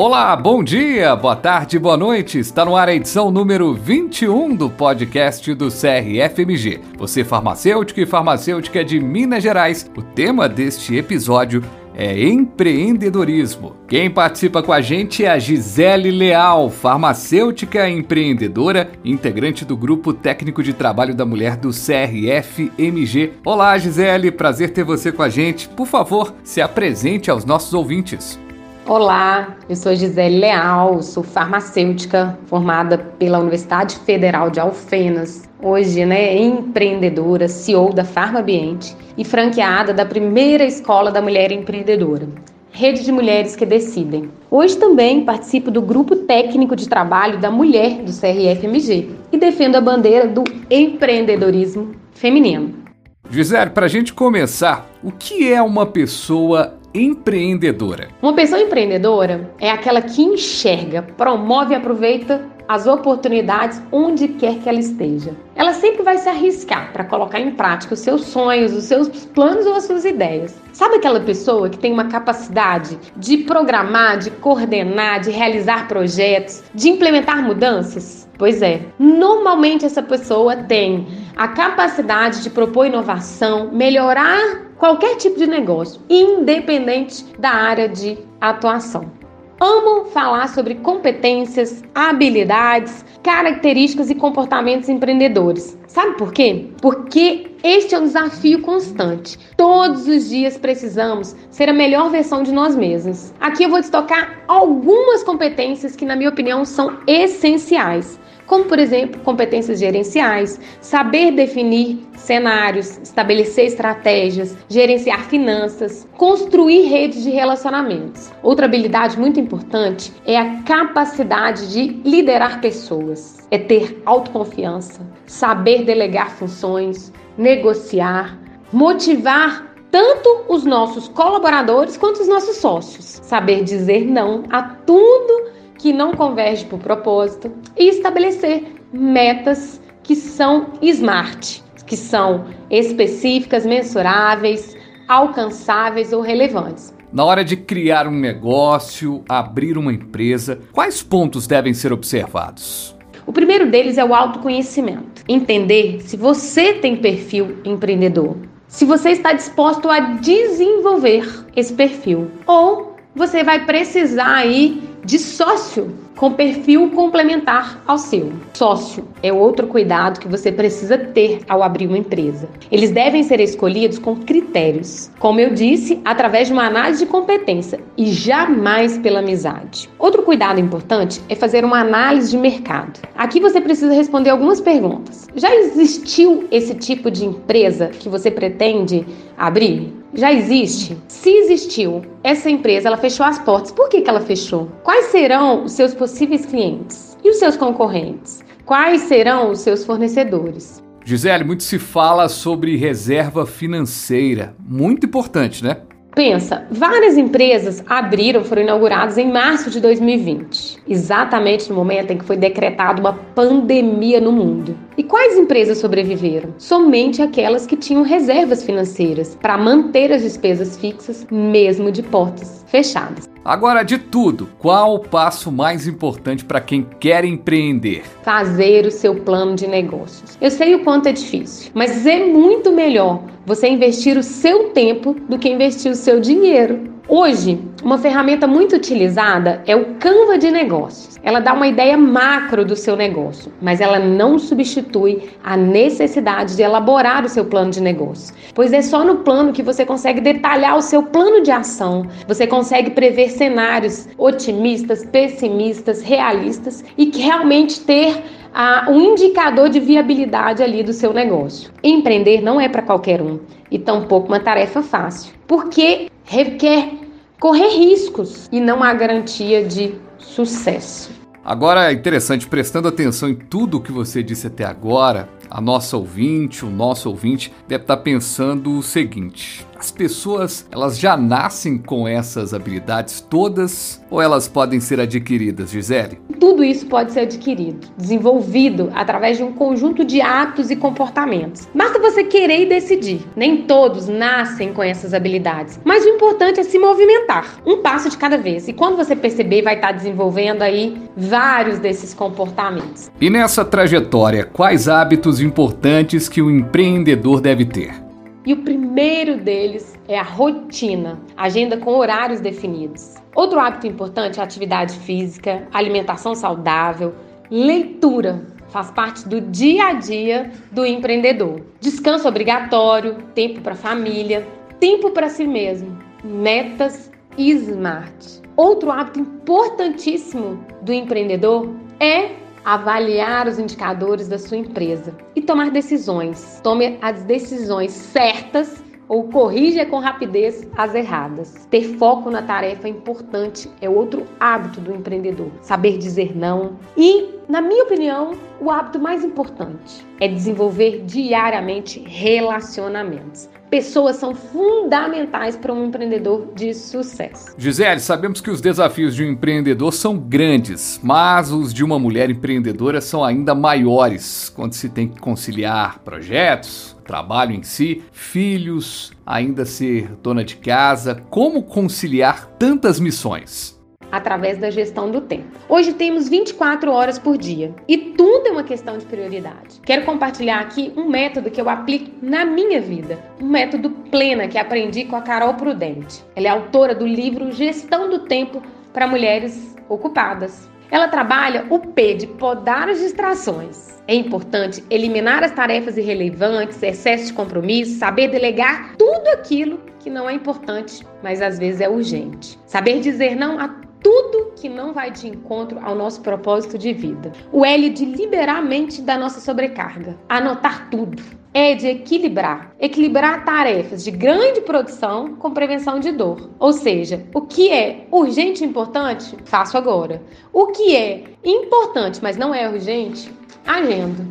Olá, bom dia, boa tarde, boa noite. Está no ar a edição número 21 do podcast do CRFMG. Você farmacêutico e farmacêutica de Minas Gerais. O tema deste episódio é empreendedorismo. Quem participa com a gente é a Gisele Leal, farmacêutica empreendedora, integrante do Grupo Técnico de Trabalho da Mulher do CRF-MG. Olá, Gisele, prazer ter você com a gente. Por favor, se apresente aos nossos ouvintes. Olá, eu sou Gisele Leal, sou farmacêutica formada pela Universidade Federal de Alfenas. Hoje, né, empreendedora, CEO da Farma Ambiente e franqueada da primeira escola da mulher empreendedora. Rede de Mulheres que Decidem. Hoje também participo do grupo técnico de trabalho da mulher do CRFMG e defendo a bandeira do empreendedorismo feminino. Gisele, para a gente começar, o que é uma pessoa empreendedora? Uma pessoa empreendedora é aquela que enxerga, promove e aproveita as oportunidades onde quer que ela esteja. Ela sempre vai se arriscar para colocar em prática os seus sonhos, os seus planos ou as suas ideias. Sabe aquela pessoa que tem uma capacidade de programar, de coordenar, de realizar projetos, de implementar mudanças? Pois é, normalmente essa pessoa tem a capacidade de propor inovação, melhorar qualquer tipo de negócio, independente da área de atuação. Amo falar sobre competências, habilidades, características e comportamentos empreendedores. Sabe por quê? Porque este é um desafio constante. Todos os dias precisamos ser a melhor versão de nós mesmos. Aqui eu vou destacar algumas competências que, na minha opinião, são essenciais como por exemplo competências gerenciais, saber definir cenários, estabelecer estratégias, gerenciar finanças, construir redes de relacionamentos. Outra habilidade muito importante é a capacidade de liderar pessoas, é ter autoconfiança, saber delegar funções, negociar, motivar tanto os nossos colaboradores quanto os nossos sócios. Saber dizer não a tudo que não converge para o propósito e estabelecer metas que são smart, que são específicas, mensuráveis, alcançáveis ou relevantes. Na hora de criar um negócio, abrir uma empresa, quais pontos devem ser observados? O primeiro deles é o autoconhecimento. Entender se você tem perfil empreendedor, se você está disposto a desenvolver esse perfil ou você vai precisar aí de sócio com perfil complementar ao seu. Sócio é outro cuidado que você precisa ter ao abrir uma empresa. Eles devem ser escolhidos com critérios, como eu disse, através de uma análise de competência e jamais pela amizade. Outro cuidado importante é fazer uma análise de mercado. Aqui você precisa responder algumas perguntas. Já existiu esse tipo de empresa que você pretende abrir? Já existe? Se existiu, essa empresa ela fechou as portas. Por que, que ela fechou? Quais serão os seus clientes? E os seus concorrentes? Quais serão os seus fornecedores? Gisele, muito se fala sobre reserva financeira. Muito importante, né? Pensa, várias empresas abriram, foram inauguradas em março de 2020, exatamente no momento em que foi decretada uma pandemia no mundo. E quais empresas sobreviveram? Somente aquelas que tinham reservas financeiras para manter as despesas fixas, mesmo de portas fechadas. Agora, de tudo, qual o passo mais importante para quem quer empreender? Fazer o seu plano de negócios. Eu sei o quanto é difícil, mas é muito melhor você investir o seu tempo do que investir o seu dinheiro. Hoje, uma ferramenta muito utilizada é o Canva de negócios. Ela dá uma ideia macro do seu negócio, mas ela não substitui a necessidade de elaborar o seu plano de negócio, pois é só no plano que você consegue detalhar o seu plano de ação, você consegue prever cenários otimistas, pessimistas, realistas e que realmente ter ah, um indicador de viabilidade ali do seu negócio. Empreender não é para qualquer um e tampouco uma tarefa fácil, porque requer correr riscos e não há garantia de sucesso. Agora é interessante, prestando atenção em tudo o que você disse até agora, a nossa ouvinte, o nosso ouvinte, deve estar pensando o seguinte: as pessoas, elas já nascem com essas habilidades todas ou elas podem ser adquiridas, Gisele? Tudo isso pode ser adquirido, desenvolvido através de um conjunto de atos e comportamentos. Basta você querer e decidir. Nem todos nascem com essas habilidades, mas o importante é se movimentar, um passo de cada vez. E quando você perceber, vai estar desenvolvendo aí vários desses comportamentos. E nessa trajetória, quais hábitos importantes que o empreendedor deve ter? E o primeiro deles é a rotina, agenda com horários definidos. Outro hábito importante é a atividade física, alimentação saudável, leitura. Faz parte do dia a dia do empreendedor. Descanso obrigatório, tempo para a família, tempo para si mesmo, metas smart. Outro hábito importantíssimo do empreendedor é avaliar os indicadores da sua empresa e tomar decisões. Tome as decisões certas ou corrija com rapidez as erradas. Ter foco na tarefa é importante, é outro hábito do empreendedor. Saber dizer não. E, na minha opinião, o hábito mais importante é desenvolver diariamente relacionamentos. Pessoas são fundamentais para um empreendedor de sucesso. Gisele, sabemos que os desafios de um empreendedor são grandes, mas os de uma mulher empreendedora são ainda maiores quando se tem que conciliar projetos, trabalho em si, filhos, ainda ser dona de casa. Como conciliar tantas missões? Através da gestão do tempo. Hoje temos 24 horas por dia e tudo é uma questão de prioridade. Quero compartilhar aqui um método que eu aplico na minha vida, um método plena que aprendi com a Carol Prudente. Ela é autora do livro Gestão do Tempo para Mulheres Ocupadas. Ela trabalha o P de podar as distrações. É importante eliminar as tarefas irrelevantes, excesso de compromisso, saber delegar tudo aquilo que não é importante, mas às vezes é urgente. Saber dizer não a tudo que não vai de encontro ao nosso propósito de vida. O L de liberar a mente da nossa sobrecarga. Anotar tudo. É de equilibrar. Equilibrar tarefas de grande produção com prevenção de dor. Ou seja, o que é urgente e importante, faço agora. O que é importante, mas não é urgente, agendo.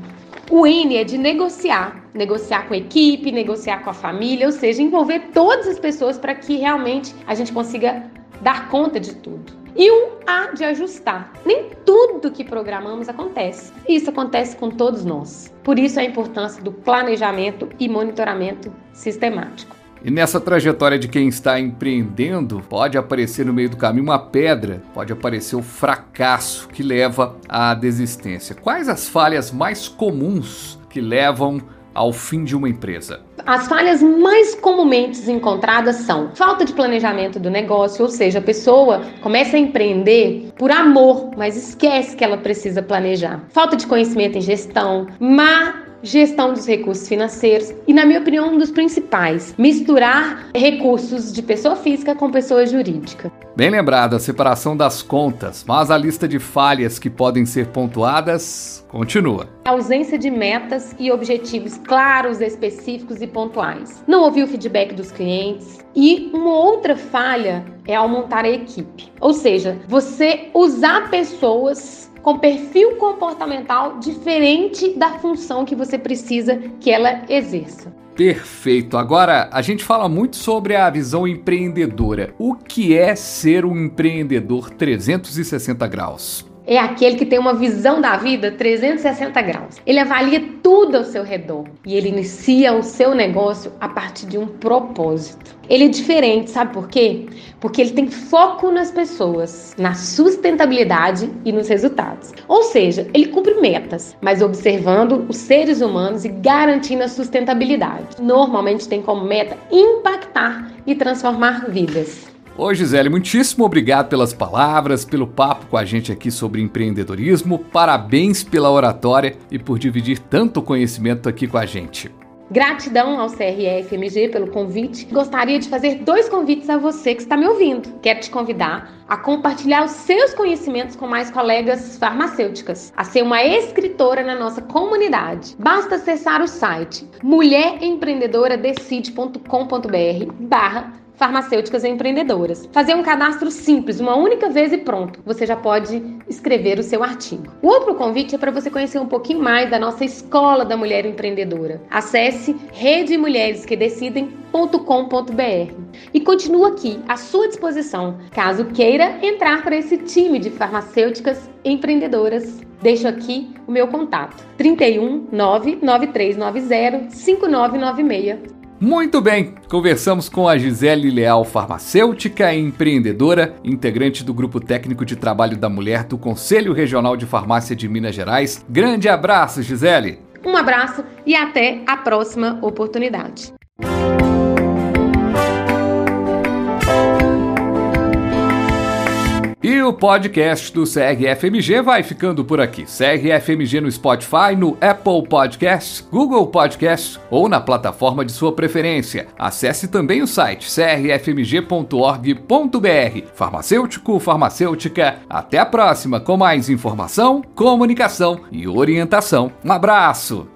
O N é de negociar, negociar com a equipe, negociar com a família, ou seja, envolver todas as pessoas para que realmente a gente consiga dar conta de tudo. E um A de ajustar. Nem tudo que programamos acontece. Isso acontece com todos nós. Por isso a importância do planejamento e monitoramento sistemático. E nessa trajetória de quem está empreendendo, pode aparecer no meio do caminho uma pedra, pode aparecer o fracasso que leva à desistência. Quais as falhas mais comuns que levam ao fim de uma empresa? As falhas mais comumente encontradas são falta de planejamento do negócio, ou seja, a pessoa começa a empreender por amor, mas esquece que ela precisa planejar. Falta de conhecimento em gestão, má gestão dos recursos financeiros e, na minha opinião, um dos principais, misturar recursos de pessoa física com pessoa jurídica. Bem lembrado, a separação das contas, mas a lista de falhas que podem ser pontuadas continua. A ausência de metas e objetivos claros, específicos e pontuais. Não ouvir o feedback dos clientes. E uma outra falha é ao montar a equipe. Ou seja, você usar pessoas com perfil comportamental diferente da função que você precisa que ela exerça. Perfeito. Agora, a gente fala muito sobre a visão empreendedora. O que é ser um empreendedor 360 graus? É aquele que tem uma visão da vida 360 graus. Ele avalia tudo ao seu redor e ele inicia o seu negócio a partir de um propósito. Ele é diferente, sabe por quê? Porque ele tem foco nas pessoas, na sustentabilidade e nos resultados. Ou seja, ele cumpre metas, mas observando os seres humanos e garantindo a sustentabilidade. Normalmente tem como meta impactar e transformar vidas. Ô Gisele, muitíssimo obrigado pelas palavras, pelo papo com a gente aqui sobre empreendedorismo. Parabéns pela oratória e por dividir tanto conhecimento aqui com a gente. Gratidão ao CRFMG pelo convite. Gostaria de fazer dois convites a você que está me ouvindo. Quero te convidar a compartilhar os seus conhecimentos com mais colegas farmacêuticas, a ser uma escritora na nossa comunidade. Basta acessar o site mulherempreendedoradecide.com.br barra farmacêuticas empreendedoras. Fazer um cadastro simples, uma única vez e pronto. Você já pode escrever o seu artigo. O outro convite é para você conhecer um pouquinho mais da nossa Escola da Mulher Empreendedora. Acesse redemulheresquedecidem.com.br e continua aqui à sua disposição, caso queira entrar para esse time de farmacêuticas empreendedoras. Deixo aqui o meu contato: 31 99390 5996. Muito bem, conversamos com a Gisele Leal, farmacêutica e empreendedora, integrante do Grupo Técnico de Trabalho da Mulher do Conselho Regional de Farmácia de Minas Gerais. Grande abraço, Gisele! Um abraço e até a próxima oportunidade. E o podcast do CRFMG vai ficando por aqui. CRFMG no Spotify, no Apple Podcasts, Google Podcasts ou na plataforma de sua preferência. Acesse também o site crfmg.org.br. Farmacêutico, farmacêutica, até a próxima com mais informação, comunicação e orientação. Um abraço!